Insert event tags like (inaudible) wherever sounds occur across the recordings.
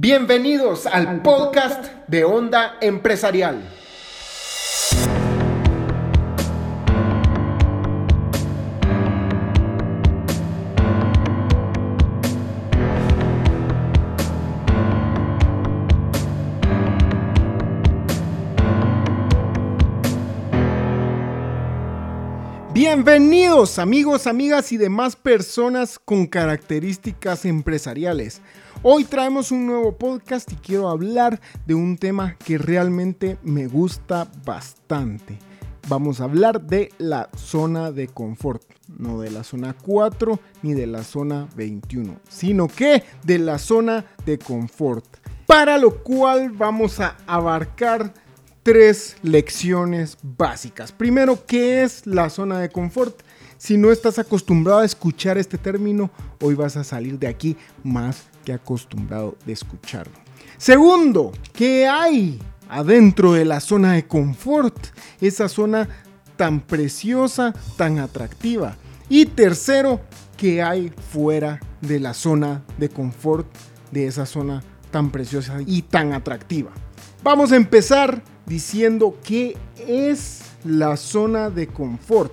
Bienvenidos al podcast de Onda Empresarial. Bienvenidos amigos, amigas y demás personas con características empresariales. Hoy traemos un nuevo podcast y quiero hablar de un tema que realmente me gusta bastante. Vamos a hablar de la zona de confort, no de la zona 4 ni de la zona 21, sino que de la zona de confort. Para lo cual vamos a abarcar tres lecciones básicas. Primero, ¿qué es la zona de confort? Si no estás acostumbrado a escuchar este término, hoy vas a salir de aquí más que acostumbrado de escucharlo. Segundo, ¿qué hay adentro de la zona de confort? Esa zona tan preciosa, tan atractiva. Y tercero, ¿qué hay fuera de la zona de confort, de esa zona tan preciosa y tan atractiva? Vamos a empezar diciendo qué es la zona de confort.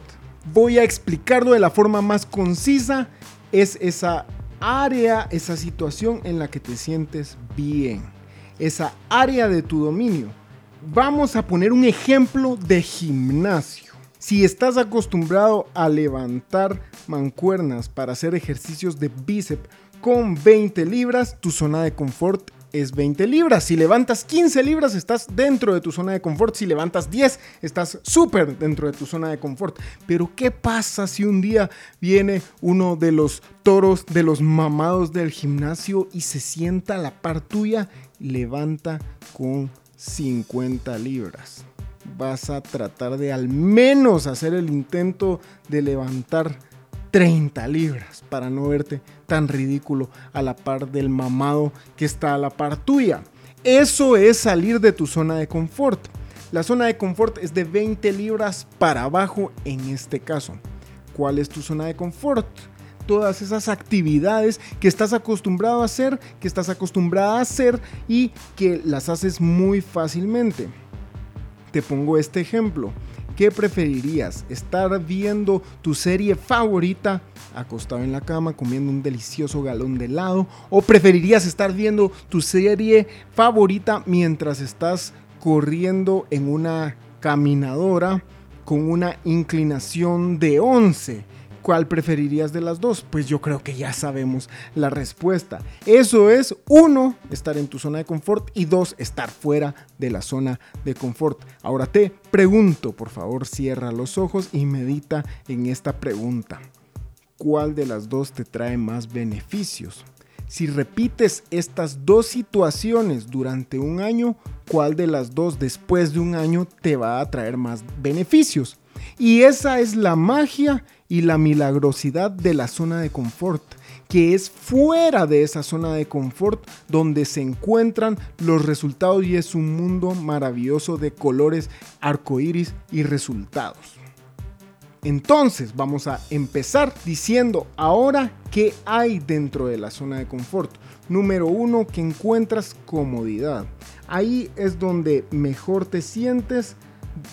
Voy a explicarlo de la forma más concisa. Es esa área, esa situación en la que te sientes bien. Esa área de tu dominio. Vamos a poner un ejemplo de gimnasio. Si estás acostumbrado a levantar mancuernas para hacer ejercicios de bíceps con 20 libras, tu zona de confort es 20 libras. Si levantas 15 libras, estás dentro de tu zona de confort. Si levantas 10, estás súper dentro de tu zona de confort. Pero ¿qué pasa si un día viene uno de los toros, de los mamados del gimnasio y se sienta a la par tuya? Levanta con 50 libras. Vas a tratar de al menos hacer el intento de levantar 30 libras para no verte tan ridículo a la par del mamado que está a la par tuya. Eso es salir de tu zona de confort. La zona de confort es de 20 libras para abajo en este caso. ¿Cuál es tu zona de confort? Todas esas actividades que estás acostumbrado a hacer, que estás acostumbrada a hacer y que las haces muy fácilmente. Te pongo este ejemplo. ¿Qué preferirías? ¿Estar viendo tu serie favorita acostado en la cama comiendo un delicioso galón de helado? ¿O preferirías estar viendo tu serie favorita mientras estás corriendo en una caminadora con una inclinación de 11? ¿Cuál preferirías de las dos? Pues yo creo que ya sabemos la respuesta. Eso es, uno, estar en tu zona de confort y dos, estar fuera de la zona de confort. Ahora te pregunto, por favor, cierra los ojos y medita en esta pregunta. ¿Cuál de las dos te trae más beneficios? Si repites estas dos situaciones durante un año, ¿cuál de las dos después de un año te va a traer más beneficios? Y esa es la magia y la milagrosidad de la zona de confort, que es fuera de esa zona de confort donde se encuentran los resultados y es un mundo maravilloso de colores, arcoíris y resultados. Entonces vamos a empezar diciendo ahora qué hay dentro de la zona de confort. Número uno, que encuentras comodidad. Ahí es donde mejor te sientes,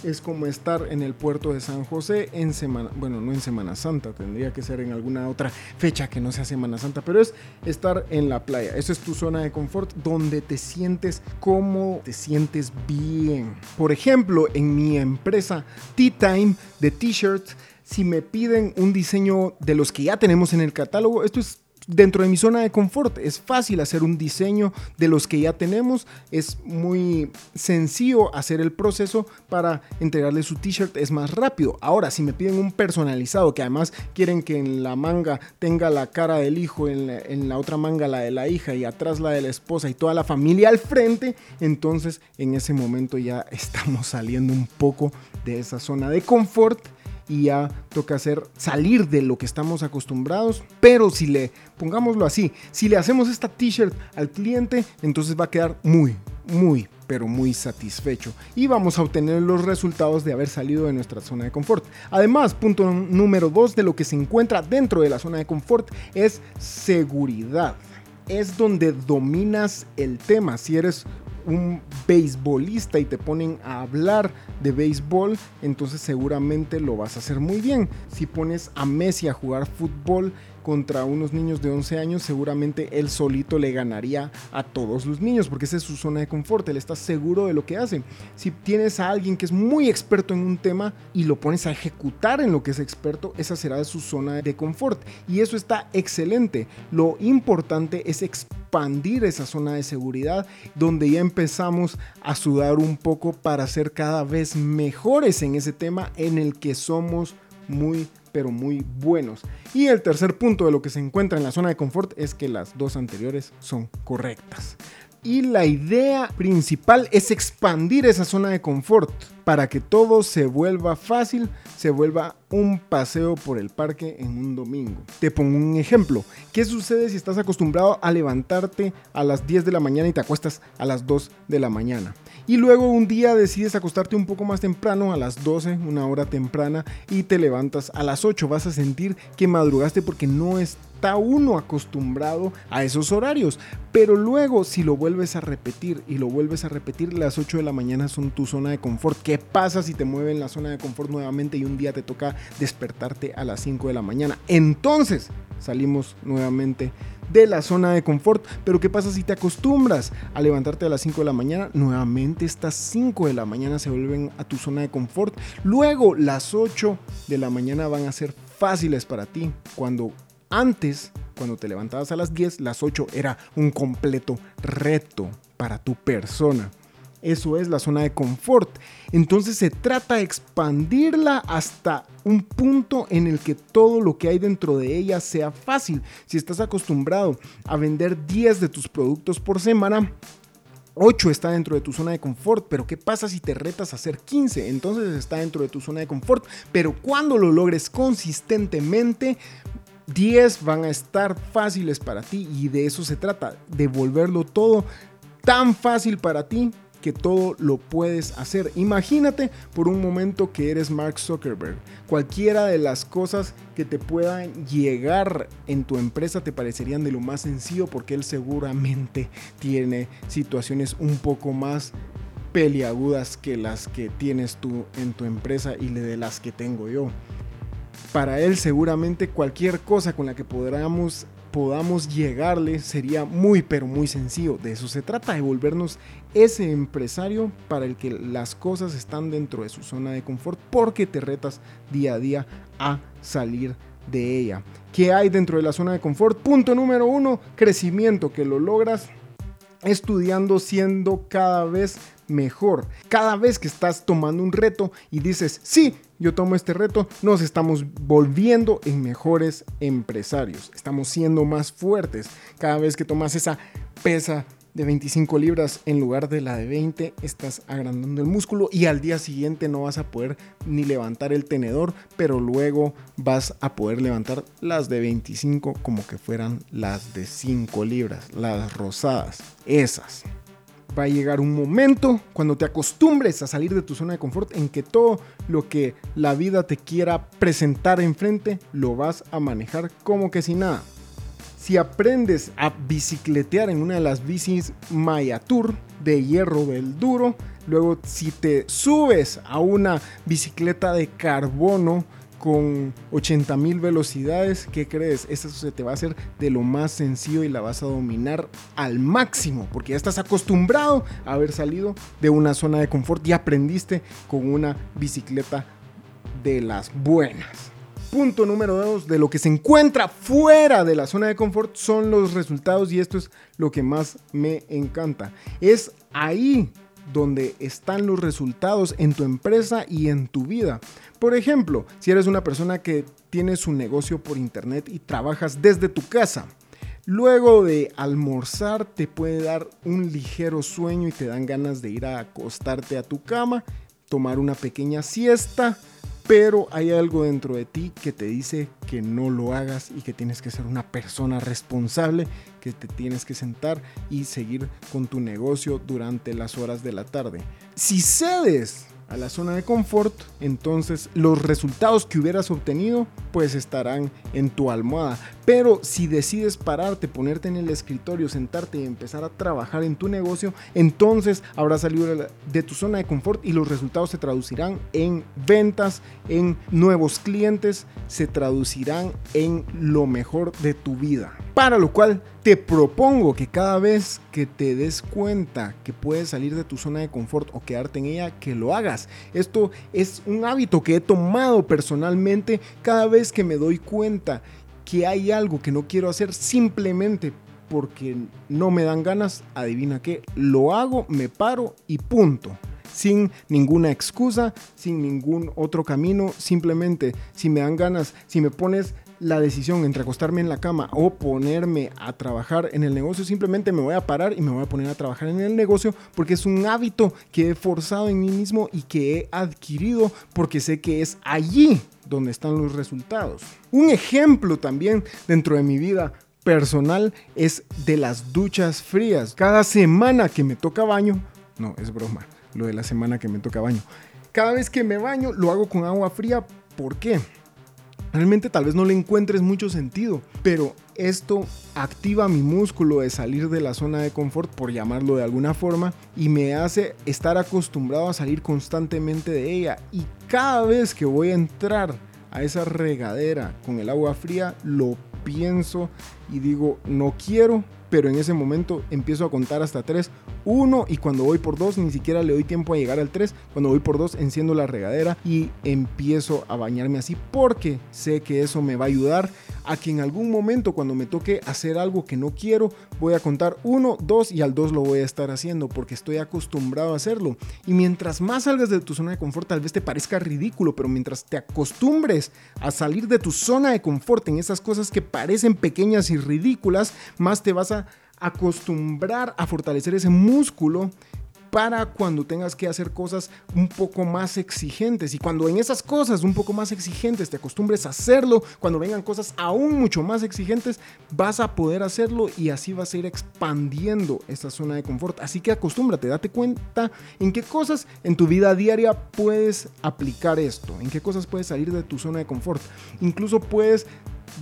es como estar en el puerto de San José en Semana, bueno, no en Semana Santa, tendría que ser en alguna otra fecha que no sea Semana Santa, pero es estar en la playa. Esa es tu zona de confort donde te sientes como te sientes bien. Por ejemplo, en mi empresa Tea Time de t-shirts, si me piden un diseño de los que ya tenemos en el catálogo, esto es dentro de mi zona de confort. Es fácil hacer un diseño de los que ya tenemos. Es muy sencillo hacer el proceso para entregarle su t-shirt. Es más rápido. Ahora, si me piden un personalizado, que además quieren que en la manga tenga la cara del hijo, en la, en la otra manga la de la hija y atrás la de la esposa y toda la familia al frente, entonces en ese momento ya (laughs) estamos saliendo un poco de esa zona de confort ya toca hacer salir de lo que estamos acostumbrados. Pero si le, pongámoslo así, si le hacemos esta t-shirt al cliente, entonces va a quedar muy, muy, pero muy satisfecho y vamos a obtener los resultados de haber salido de nuestra zona de confort. Además, punto número dos de lo que se encuentra dentro de la zona de confort es seguridad. es donde dominas el tema. Si eres un beisbolista y te ponen a hablar de béisbol, entonces seguramente lo vas a hacer muy bien. Si pones a Messi a jugar fútbol, contra unos niños de 11 años, seguramente él solito le ganaría a todos los niños, porque esa es su zona de confort, él está seguro de lo que hace. Si tienes a alguien que es muy experto en un tema y lo pones a ejecutar en lo que es experto, esa será su zona de confort. Y eso está excelente. Lo importante es expandir esa zona de seguridad, donde ya empezamos a sudar un poco para ser cada vez mejores en ese tema en el que somos muy pero muy buenos. Y el tercer punto de lo que se encuentra en la zona de confort es que las dos anteriores son correctas. Y la idea principal es expandir esa zona de confort para que todo se vuelva fácil, se vuelva un paseo por el parque en un domingo. Te pongo un ejemplo. ¿Qué sucede si estás acostumbrado a levantarte a las 10 de la mañana y te acuestas a las 2 de la mañana? Y luego un día decides acostarte un poco más temprano, a las 12, una hora temprana, y te levantas a las 8. Vas a sentir que madrugaste porque no está uno acostumbrado a esos horarios. Pero luego, si lo vuelves a repetir y lo vuelves a repetir, las 8 de la mañana son tu zona de confort. ¿Qué pasa si te mueven la zona de confort nuevamente y un día te toca despertarte a las 5 de la mañana? Entonces salimos nuevamente de la zona de confort. Pero ¿qué pasa si te acostumbras a levantarte a las 5 de la mañana? Nuevamente estas 5 de la mañana se vuelven a tu zona de confort. Luego las 8 de la mañana van a ser fáciles para ti. Cuando antes, cuando te levantabas a las 10, las 8 era un completo reto para tu persona. Eso es la zona de confort. Entonces se trata de expandirla hasta un punto en el que todo lo que hay dentro de ella sea fácil. Si estás acostumbrado a vender 10 de tus productos por semana, 8 está dentro de tu zona de confort, pero ¿qué pasa si te retas a hacer 15? Entonces está dentro de tu zona de confort, pero cuando lo logres consistentemente, 10 van a estar fáciles para ti y de eso se trata, de volverlo todo tan fácil para ti que todo lo puedes hacer. Imagínate por un momento que eres Mark Zuckerberg. Cualquiera de las cosas que te puedan llegar en tu empresa te parecerían de lo más sencillo porque él seguramente tiene situaciones un poco más peliagudas que las que tienes tú en tu empresa y de las que tengo yo. Para él seguramente cualquier cosa con la que podamos podamos llegarle sería muy pero muy sencillo. De eso se trata, de volvernos ese empresario para el que las cosas están dentro de su zona de confort porque te retas día a día a salir de ella. ¿Qué hay dentro de la zona de confort? Punto número uno, crecimiento, que lo logras estudiando siendo cada vez mejor. Cada vez que estás tomando un reto y dices, sí, yo tomo este reto, nos estamos volviendo en mejores empresarios. Estamos siendo más fuertes. Cada vez que tomas esa pesa de 25 libras en lugar de la de 20, estás agrandando el músculo y al día siguiente no vas a poder ni levantar el tenedor, pero luego vas a poder levantar las de 25 como que fueran las de 5 libras, las rosadas, esas va a llegar un momento cuando te acostumbres a salir de tu zona de confort en que todo lo que la vida te quiera presentar enfrente lo vas a manejar como que sin nada. Si aprendes a bicicletear en una de las bicis Maya Tour de hierro del duro, luego si te subes a una bicicleta de carbono con 80 mil velocidades, ¿qué crees? Eso se te va a hacer de lo más sencillo y la vas a dominar al máximo, porque ya estás acostumbrado a haber salido de una zona de confort y aprendiste con una bicicleta de las buenas. Punto número dos, de lo que se encuentra fuera de la zona de confort son los resultados y esto es lo que más me encanta. Es ahí donde están los resultados en tu empresa y en tu vida. Por ejemplo, si eres una persona que tiene su negocio por internet y trabajas desde tu casa, luego de almorzar te puede dar un ligero sueño y te dan ganas de ir a acostarte a tu cama, tomar una pequeña siesta, pero hay algo dentro de ti que te dice que no lo hagas y que tienes que ser una persona responsable, que te tienes que sentar y seguir con tu negocio durante las horas de la tarde. Si cedes a la zona de confort, entonces los resultados que hubieras obtenido pues estarán en tu almohada. Pero si decides pararte, ponerte en el escritorio, sentarte y empezar a trabajar en tu negocio, entonces habrás salido de tu zona de confort y los resultados se traducirán en ventas, en nuevos clientes, se traducirán en lo mejor de tu vida. Para lo cual te propongo que cada vez que te des cuenta que puedes salir de tu zona de confort o quedarte en ella, que lo hagas. Esto es un hábito que he tomado personalmente cada vez que me doy cuenta que hay algo que no quiero hacer simplemente porque no me dan ganas, adivina qué, lo hago, me paro y punto. Sin ninguna excusa, sin ningún otro camino, simplemente si me dan ganas, si me pones la decisión entre acostarme en la cama o ponerme a trabajar en el negocio, simplemente me voy a parar y me voy a poner a trabajar en el negocio porque es un hábito que he forzado en mí mismo y que he adquirido porque sé que es allí donde están los resultados. Un ejemplo también dentro de mi vida personal es de las duchas frías. Cada semana que me toca baño, no, es broma, lo de la semana que me toca baño. Cada vez que me baño lo hago con agua fría. ¿Por qué? Realmente tal vez no le encuentres mucho sentido, pero esto activa mi músculo de salir de la zona de confort, por llamarlo de alguna forma, y me hace estar acostumbrado a salir constantemente de ella. Y cada vez que voy a entrar a esa regadera con el agua fría, lo pienso y digo, no quiero, pero en ese momento empiezo a contar hasta tres 1 y cuando voy por 2 ni siquiera le doy tiempo a llegar al 3. Cuando voy por 2 enciendo la regadera y empiezo a bañarme así porque sé que eso me va a ayudar a que en algún momento cuando me toque hacer algo que no quiero voy a contar 1, 2 y al 2 lo voy a estar haciendo porque estoy acostumbrado a hacerlo. Y mientras más salgas de tu zona de confort tal vez te parezca ridículo, pero mientras te acostumbres a salir de tu zona de confort en esas cosas que parecen pequeñas y ridículas, más te vas a acostumbrar a fortalecer ese músculo para cuando tengas que hacer cosas un poco más exigentes. Y cuando en esas cosas un poco más exigentes te acostumbres a hacerlo, cuando vengan cosas aún mucho más exigentes, vas a poder hacerlo y así vas a ir expandiendo esa zona de confort. Así que acostúmbrate, date cuenta en qué cosas en tu vida diaria puedes aplicar esto, en qué cosas puedes salir de tu zona de confort. Incluso puedes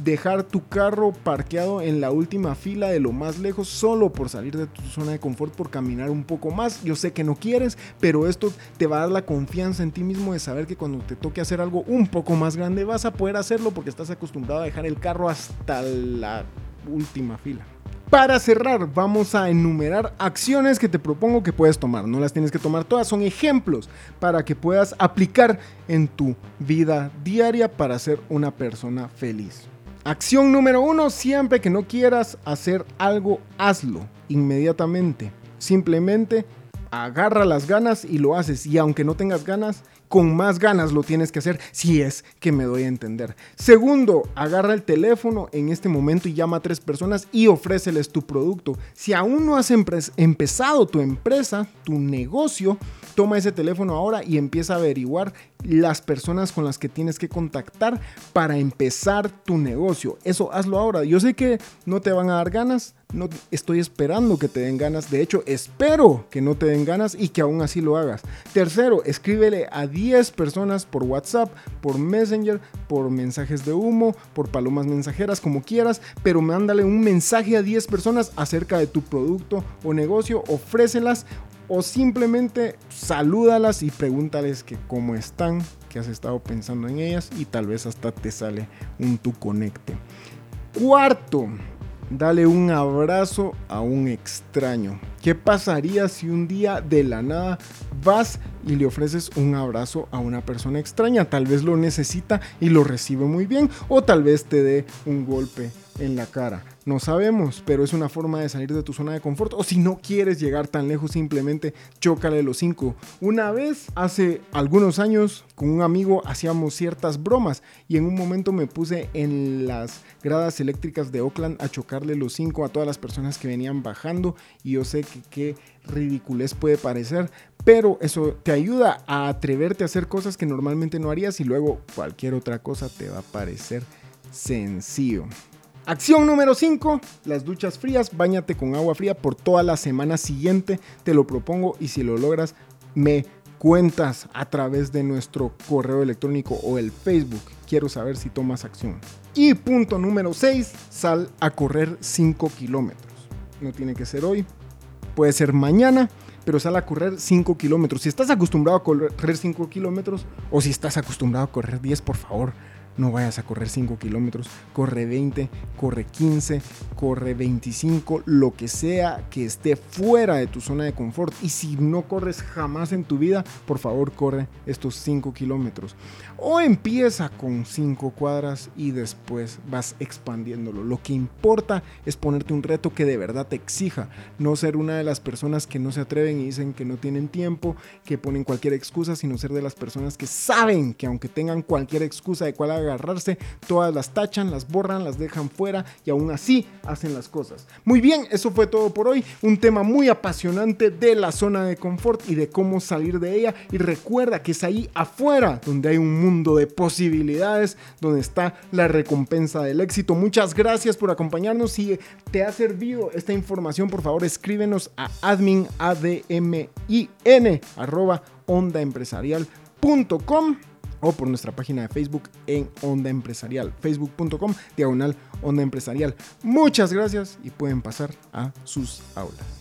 dejar tu carro parqueado en la última fila de lo más lejos solo por salir de tu zona de confort, por caminar un poco más. Yo sé que no quieres, pero esto te va a dar la confianza en ti mismo de saber que cuando te toque hacer algo un poco más grande vas a poder hacerlo porque estás acostumbrado a dejar el carro hasta la última fila. Para cerrar, vamos a enumerar acciones que te propongo que puedes tomar. No las tienes que tomar todas, son ejemplos para que puedas aplicar en tu vida diaria para ser una persona feliz. Acción número uno, siempre que no quieras hacer algo, hazlo inmediatamente. Simplemente agarra las ganas y lo haces. Y aunque no tengas ganas, con más ganas lo tienes que hacer si es que me doy a entender. Segundo, agarra el teléfono en este momento y llama a tres personas y ofréceles tu producto. Si aún no has empezado tu empresa, tu negocio, toma ese teléfono ahora y empieza a averiguar las personas con las que tienes que contactar para empezar tu negocio. Eso hazlo ahora. Yo sé que no te van a dar ganas, no estoy esperando que te den ganas. De hecho, espero que no te den ganas y que aún así lo hagas. Tercero, escríbele a 10 personas por WhatsApp, por Messenger, por mensajes de humo, por palomas mensajeras, como quieras, pero mándale un mensaje a 10 personas acerca de tu producto o negocio, ofrécelas o simplemente salúdalas y pregúntales que cómo están, que has estado pensando en ellas y tal vez hasta te sale un tu conecte. Cuarto, dale un abrazo a un extraño. ¿Qué pasaría si un día de la nada vas y le ofreces un abrazo a una persona extraña? Tal vez lo necesita y lo recibe muy bien o tal vez te dé un golpe en la cara. No sabemos, pero es una forma de salir de tu zona de confort. O si no quieres llegar tan lejos, simplemente chócale los cinco. Una vez, hace algunos años, con un amigo hacíamos ciertas bromas y en un momento me puse en las gradas eléctricas de Oakland a chocarle los cinco a todas las personas que venían bajando y yo sé que qué ridiculez puede parecer, pero eso te ayuda a atreverte a hacer cosas que normalmente no harías y luego cualquier otra cosa te va a parecer sencillo. Acción número 5, las duchas frías. Báñate con agua fría por toda la semana siguiente. Te lo propongo y si lo logras, me cuentas a través de nuestro correo electrónico o el Facebook. Quiero saber si tomas acción. Y punto número 6, sal a correr 5 kilómetros. No tiene que ser hoy, puede ser mañana, pero sal a correr 5 kilómetros. Si estás acostumbrado a correr 5 kilómetros o si estás acostumbrado a correr 10, por favor, no vayas a correr 5 kilómetros, corre 20, corre 15, corre 25, lo que sea que esté fuera de tu zona de confort. Y si no corres jamás en tu vida, por favor corre estos 5 kilómetros. O empieza con 5 cuadras y después vas expandiéndolo. Lo que importa es ponerte un reto que de verdad te exija, no ser una de las personas que no se atreven y dicen que no tienen tiempo, que ponen cualquier excusa, sino ser de las personas que saben que aunque tengan cualquier excusa de cuál agarrarse, todas las tachan, las borran, las dejan fuera y aún así hacen las cosas. Muy bien, eso fue todo por hoy. Un tema muy apasionante de la zona de confort y de cómo salir de ella. Y recuerda que es ahí afuera donde hay un mundo de posibilidades, donde está la recompensa del éxito. Muchas gracias por acompañarnos. Si te ha servido esta información, por favor escríbenos a admin, arroba ondaempresarial.com o por nuestra página de Facebook en Onda Empresarial, facebook.com diagonal Onda Empresarial. Muchas gracias y pueden pasar a sus aulas.